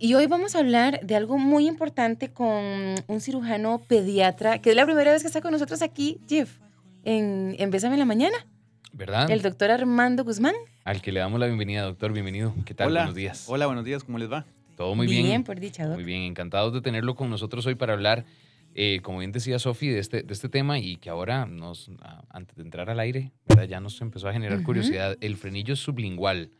Y hoy vamos a hablar de algo muy importante con un cirujano pediatra, que es la primera vez que está con nosotros aquí, Jeff, en, en Bésame en la Mañana. ¿Verdad? El doctor Armando Guzmán. Al que le damos la bienvenida, doctor. Bienvenido. ¿Qué tal? Hola. Buenos días. Hola, buenos días. ¿Cómo les va? Todo muy bien. Bien, por dicha, doc. Muy bien. Encantados de tenerlo con nosotros hoy para hablar, eh, como bien decía Sofi, de este, de este tema y que ahora, nos, antes de entrar al aire, ¿verdad? ya nos empezó a generar curiosidad. El frenillo sublingual.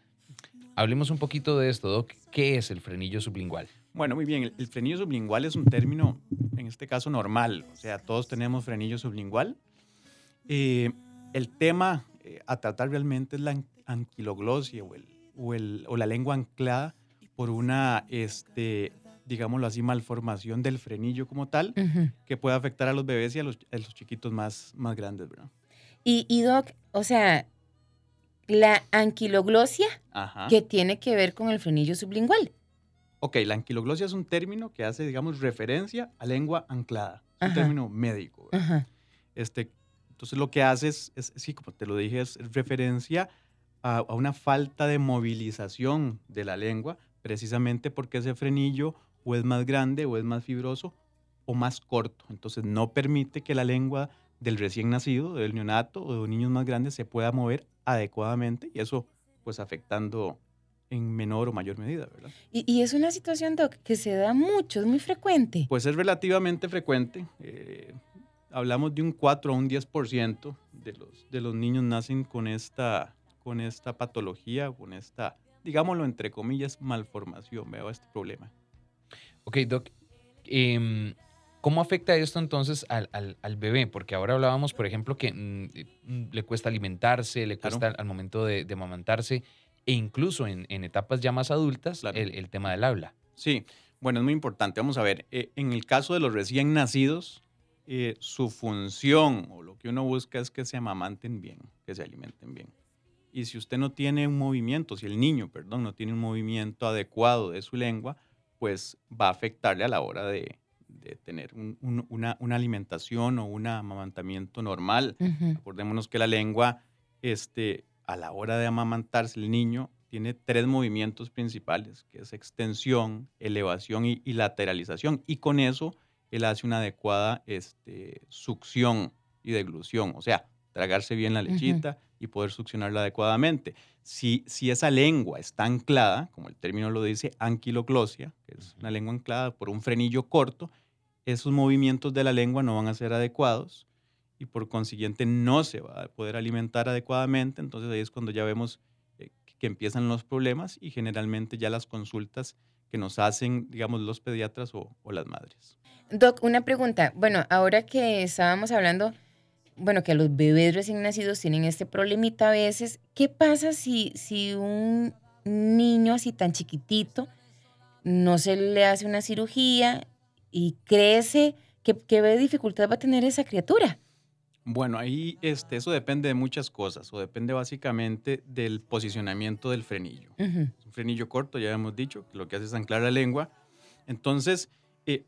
Hablemos un poquito de esto, Doc. ¿Qué es el frenillo sublingual? Bueno, muy bien. El, el frenillo sublingual es un término, en este caso, normal. O sea, todos tenemos frenillo sublingual. Eh, el tema eh, a tratar realmente es la an- anquiloglosia o, el, o, el- o la lengua anclada por una, este, digámoslo así, malformación del frenillo como tal, que puede afectar a los bebés y a los, a los chiquitos más, más grandes, ¿verdad? Y, y, Doc, o sea, la anquiloglosia Ajá. que tiene que ver con el frenillo sublingual. Ok, la anquiloglosia es un término que hace, digamos, referencia a lengua anclada. Es un Ajá. término médico. Este, entonces lo que hace es, es- sí, como te lo dije, es referencia a, a una falta de movilización de la lengua, precisamente porque ese frenillo o es más grande o es más fibroso o más corto. Entonces no permite que la lengua del recién nacido, del neonato o de niños más grandes se pueda mover adecuadamente y eso pues afectando en menor o mayor medida, ¿verdad? Y, y es una situación, Doc, que se da mucho, es muy frecuente. Pues es relativamente frecuente. eh, hablamos de un 4 a un 10% de los, de los niños nacen con esta, con esta patología, con esta, digámoslo entre comillas, malformación, veo este problema. Ok, Doc. em, ¿Cómo afecta esto entonces al, al- al bebé? Porque ahora hablábamos, por ejemplo, que mm, mm, le cuesta alimentarse, le Claro. cuesta al momento de, de amamantarse e incluso en, en etapas ya más adultas Claro. el, el tema del habla. Sí, bueno, es muy importante. Vamos a ver, eh, en el caso de los recién nacidos, eh, su función o lo que uno busca es que se amamanten bien, que se alimenten bien. Y si usted no tiene un movimiento, si el niño, perdón, no tiene un movimiento adecuado de su lengua, pues va a afectarle a la hora de, de tener un- un- una, una alimentación o un amamantamiento normal. Ujú. Acordémonos que la lengua, este, a la hora de amamantarse el niño, tiene tres movimientos principales, que es extensión, elevación y, y lateralización. Y con eso él hace una adecuada este, succión y deglución, o sea, tragarse bien la lechita y poder succionarla adecuadamente. Si, si esa lengua está anclada, como el término lo dice, anquiloglosia, que es una lengua anclada por un frenillo corto, esos movimientos de la lengua no van a ser adecuados y por consiguiente no se va a poder alimentar adecuadamente. Entonces ahí es cuando ya vemos eh, que empiezan los problemas y generalmente ya las consultas que nos hacen, digamos, los pediatras o, o las madres. Doc, una pregunta. Bueno, ahora que estábamos hablando, bueno, que los bebés recién nacidos tienen este problemita a veces, ¿qué pasa si, si un niño así tan chiquitito no se le hace una cirugía y crece? ¿Qué, qué dificultad va a tener esa criatura? Bueno, ahí este, eso depende de muchas cosas o depende básicamente del posicionamiento del frenillo. Es un frenillo corto, ya hemos dicho, que lo que hace es anclar la lengua. Entonces, eh,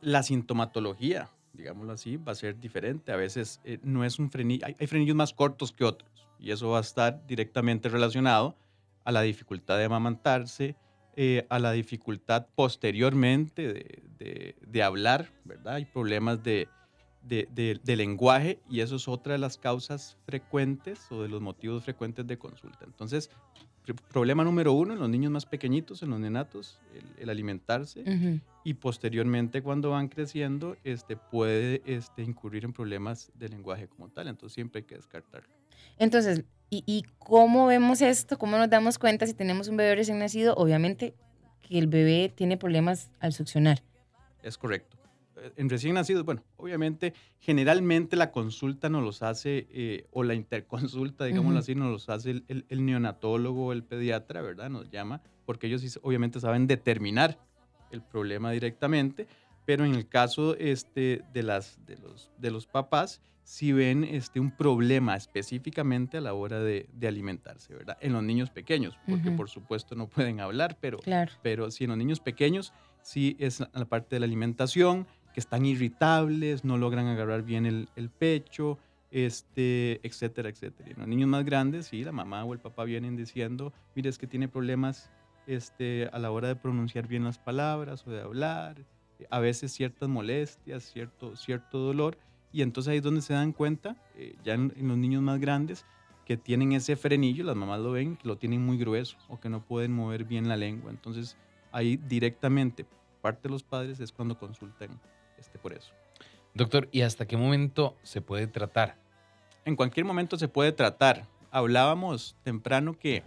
la sintomatología, digámoslo así, va a ser diferente. A veces eh, no es un frenillo, hay, hay frenillos más cortos que otros y eso va a estar directamente relacionado a la dificultad de amamantarse, eh, a la dificultad posteriormente de, de- de hablar, ¿verdad? Hay problemas de, de- de- de lenguaje y eso es otra de las causas frecuentes o de los motivos frecuentes de consulta. Entonces, pr- problema número uno en los niños más pequeñitos, en los nenatos, el, el alimentarse y posteriormente cuando van creciendo este, puede este, incurrir en problemas de lenguaje como tal. Entonces siempre hay que descartarlo. Entonces, ¿y, y cómo vemos esto? ¿Cómo nos damos cuenta si tenemos un bebé recién nacido? Obviamente que el bebé tiene problemas al succionar. Es correcto. Eh, En recién nacidos, bueno, obviamente, generalmente la consulta nos los hace, eh, o la interconsulta, digámoslo Ujú. así, nos los hace el, el- el neonatólogo o el pediatra, ¿verdad? Nos llama, porque ellos sí, obviamente saben determinar el problema directamente, pero en el caso este, de, las, de, los, de los papás, si ven este, un problema específicamente a la hora de, de alimentarse, ¿verdad? En los niños pequeños, porque por supuesto no pueden hablar, pero, Claro. pero sí en los niños pequeños, sí es la parte de la alimentación, que están irritables, no logran agarrar bien el, pecho, este, etcétera, etcétera. Y en los niños más grandes, sí, la mamá o el papá vienen diciendo, mire, es que tiene problemas este, a la hora de pronunciar bien las palabras o de hablar, a veces ciertas molestias, cierto, cierto dolor, y entonces ahí es donde se dan cuenta, eh, ya en, los niños más grandes, que tienen ese frenillo, las mamás lo ven, que lo tienen muy grueso o que no pueden mover bien la lengua. Entonces ahí directamente, parte de los padres es cuando consultan este, por eso. Doctor, ¿y hasta qué momento se puede tratar? En cualquier momento se puede tratar. Hablábamos temprano que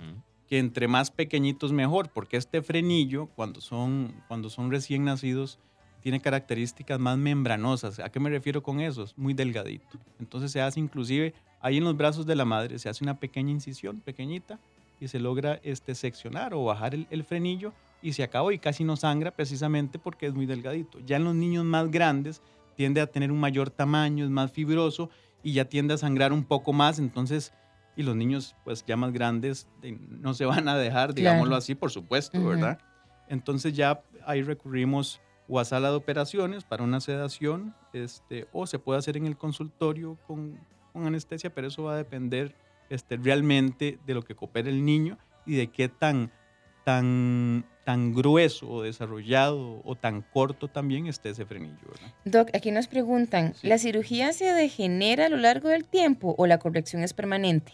que entre más pequeñitos mejor, porque este frenillo, cuando son, cuando son recién nacidos, tiene características más membranosas. ¿A qué me refiero con eso? Es muy delgadito. Entonces se hace inclusive ahí en los brazos de la madre, se hace una pequeña incisión, pequeñita, y se logra este, seccionar o bajar el, el frenillo y se acabó y casi no sangra precisamente porque es muy delgadito. Ya en los niños más grandes tiende a tener un mayor tamaño, es más fibroso y ya tiende a sangrar un poco más, entonces y los niños pues ya más grandes no se van a dejar, digámoslo así, por supuesto, ¿verdad? Entonces ya ahí recurrimos o a sala de operaciones para una sedación, este, o se puede hacer en el consultorio con, con anestesia, pero eso va a depender este, realmente de lo que coopere el niño y de qué tan, tan, tan grueso o desarrollado o tan corto también esté ese frenillo. ¿verdad? Doc, aquí nos preguntan, ¿la cirugía se degenera a lo largo del tiempo o la corrección es permanente?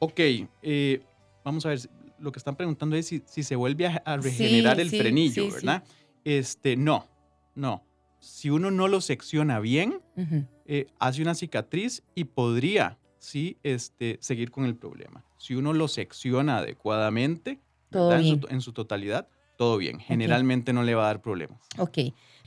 Ok, eh, vamos a ver, lo que están preguntando es si, se vuelve a, regenerar el frenillo, ¿verdad? Este, no, no. Si uno no lo secciona bien, eh, hace una cicatriz y podría, sí, este, seguir con el problema. Si uno lo secciona adecuadamente, en, su, totalidad, todo bien. Generalmente no le va a dar problemas. Ok.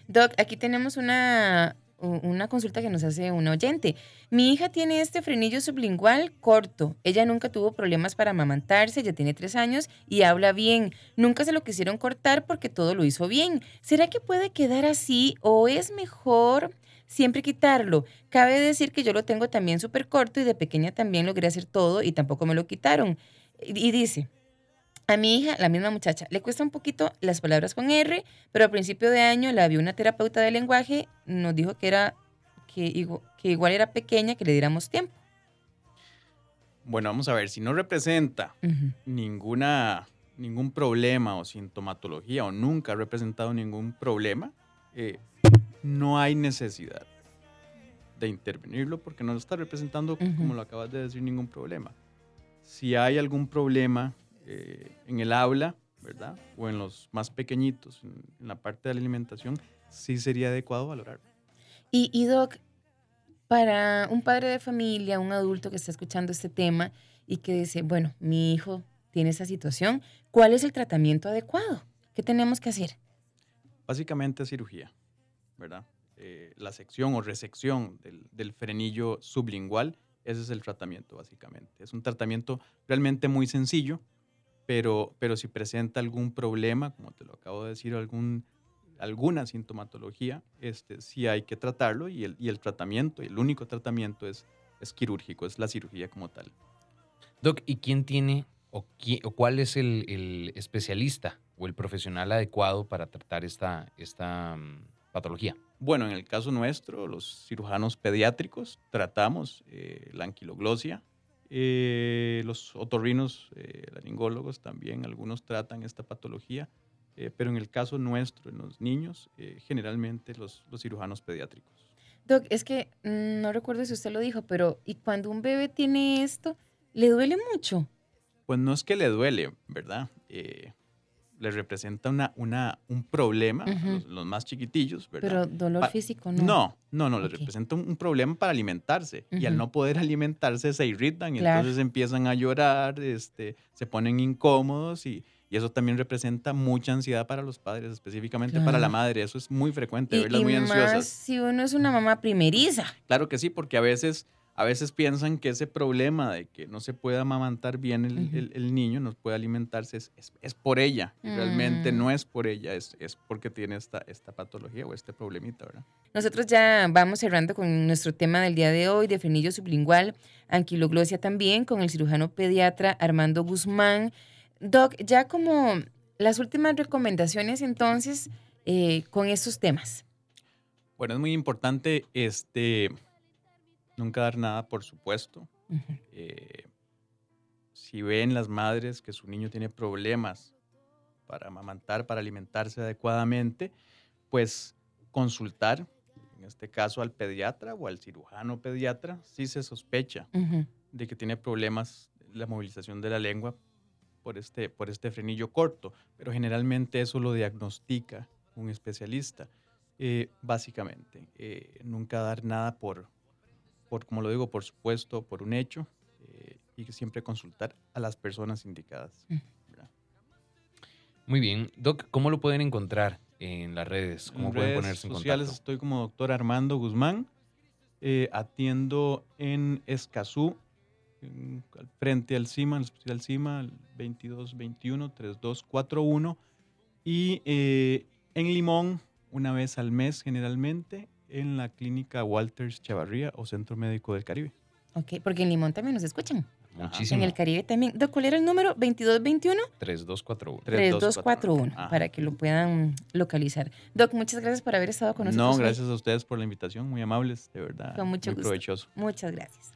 Doc, aquí tenemos una, una consulta que nos hace un oyente. Mi hija tiene este frenillo sublingual corto. Ella nunca tuvo problemas para amamantarse, ya tiene tres años y habla bien. Nunca se lo quisieron cortar porque todo lo hizo bien. ¿Será que puede quedar así o es mejor siempre quitarlo? Cabe decir que yo lo tengo también súper corto y de pequeña también logré hacer todo y tampoco me lo quitaron. Y dice, a mi hija, la misma muchacha, le cuesta un poquito las palabras con R, pero a principio de año la vio una terapeuta de lenguaje, nos dijo que era que, que igual era pequeña, que le diéramos tiempo. Bueno, vamos a ver, si no representa ninguna, ningún problema o sintomatología o nunca ha representado ningún problema, eh, no hay necesidad de intervenirlo porque no está representando, como lo acabas de decir, ningún problema. Si hay algún problema eh, en el aula, ¿verdad? O en los más pequeñitos, en, la parte de la alimentación, sí sería adecuado valorar. Y, y Doc, para un padre de familia, un adulto que está escuchando este tema y que dice, bueno, mi hijo tiene esa situación, ¿cuál es el tratamiento adecuado? ¿Qué tenemos que hacer? Básicamente cirugía, ¿verdad? Eh, la sección o resección del, del, frenillo sublingual, ese es el tratamiento básicamente. Es un tratamiento realmente muy sencillo, pero, pero si presenta algún problema, como te lo acabo de decir, algún, alguna sintomatología, este, sí hay que tratarlo y el, y el tratamiento, el único tratamiento es, es quirúrgico, es la cirugía como tal. Doc, ¿y quién tiene o, o cuál es el, el, especialista o el profesional adecuado para tratar esta, esta mm, patología? Bueno, en el caso nuestro, los cirujanos pediátricos tratamos eh, la anquiloglosia, eh, los otorrinos, eh, laringólogos también, algunos tratan esta patología, eh, pero en el caso nuestro, en los niños, eh, generalmente los, los cirujanos pediátricos. Doc, es que mm, no recuerdo si usted lo dijo, pero ¿y cuando un bebé tiene esto, le duele mucho? Pues no es que le duele, ¿verdad? Le representa una, una, un problema, los, más chiquitillos, ¿verdad? Pero dolor físico no. No, no, no, le representa un, problema para alimentarse. Y al no poder alimentarse se irritan y entonces empiezan a llorar, este, se ponen incómodos y, y, eso también representa mucha ansiedad para los padres, específicamente para la madre. Eso es muy frecuente, verlas muy ansiosas. si uno es una mamá primeriza. Claro que sí, porque a veces a veces piensan que ese problema de que no se pueda amamantar bien el, niño, no puede alimentarse, es, es, por ella. realmente no mm. es por ella, es, es porque tiene esta, esta patología o este problemita, ¿verdad? Nosotros ya vamos cerrando con nuestro tema del día de hoy, de frenillo sublingual, anquiloglosia también, con el cirujano pediatra Armando Guzmán. Doc, ya como las últimas recomendaciones entonces eh, con estos temas. Bueno, es muy importante este Nunca dar nada, por supuesto. Eh, si ven las madres que su niño tiene problemas para amamantar, para alimentarse adecuadamente, pues consultar, en este caso al pediatra o al cirujano pediatra, si se sospecha de que tiene problemas la movilización de la lengua por este, por este frenillo corto, pero generalmente eso lo diagnostica un especialista. Eh, básicamente, eh, nunca dar nada por, por, como lo digo, por supuesto, por un hecho, eh, y que siempre consultar a las personas indicadas. ¿verdad? Muy bien. Doc, ¿cómo lo pueden encontrar en las redes? ¿Cómo En pueden redes ponerse en sociales contacto? estoy como doctor Armando Guzmán. eh, atiendo en Escazú, en- al frente al CIMA, al hospital CIMA, al 2221-3241. Y eh, en Limón, una vez al mes generalmente, en la clínica Walters Chavarría o Centro Médico del Caribe. Ok, porque en Limón también nos escuchan. Muchísimo. En el Caribe también. Doc, ¿cuál era el número? 2221 3241. 3241 Ajá. para que lo puedan localizar. Doc, muchas gracias por haber estado con nosotros. No, hoy. gracias a ustedes por la invitación, muy amables, de verdad. Con mucho muy gusto. provechoso. Muchas gracias.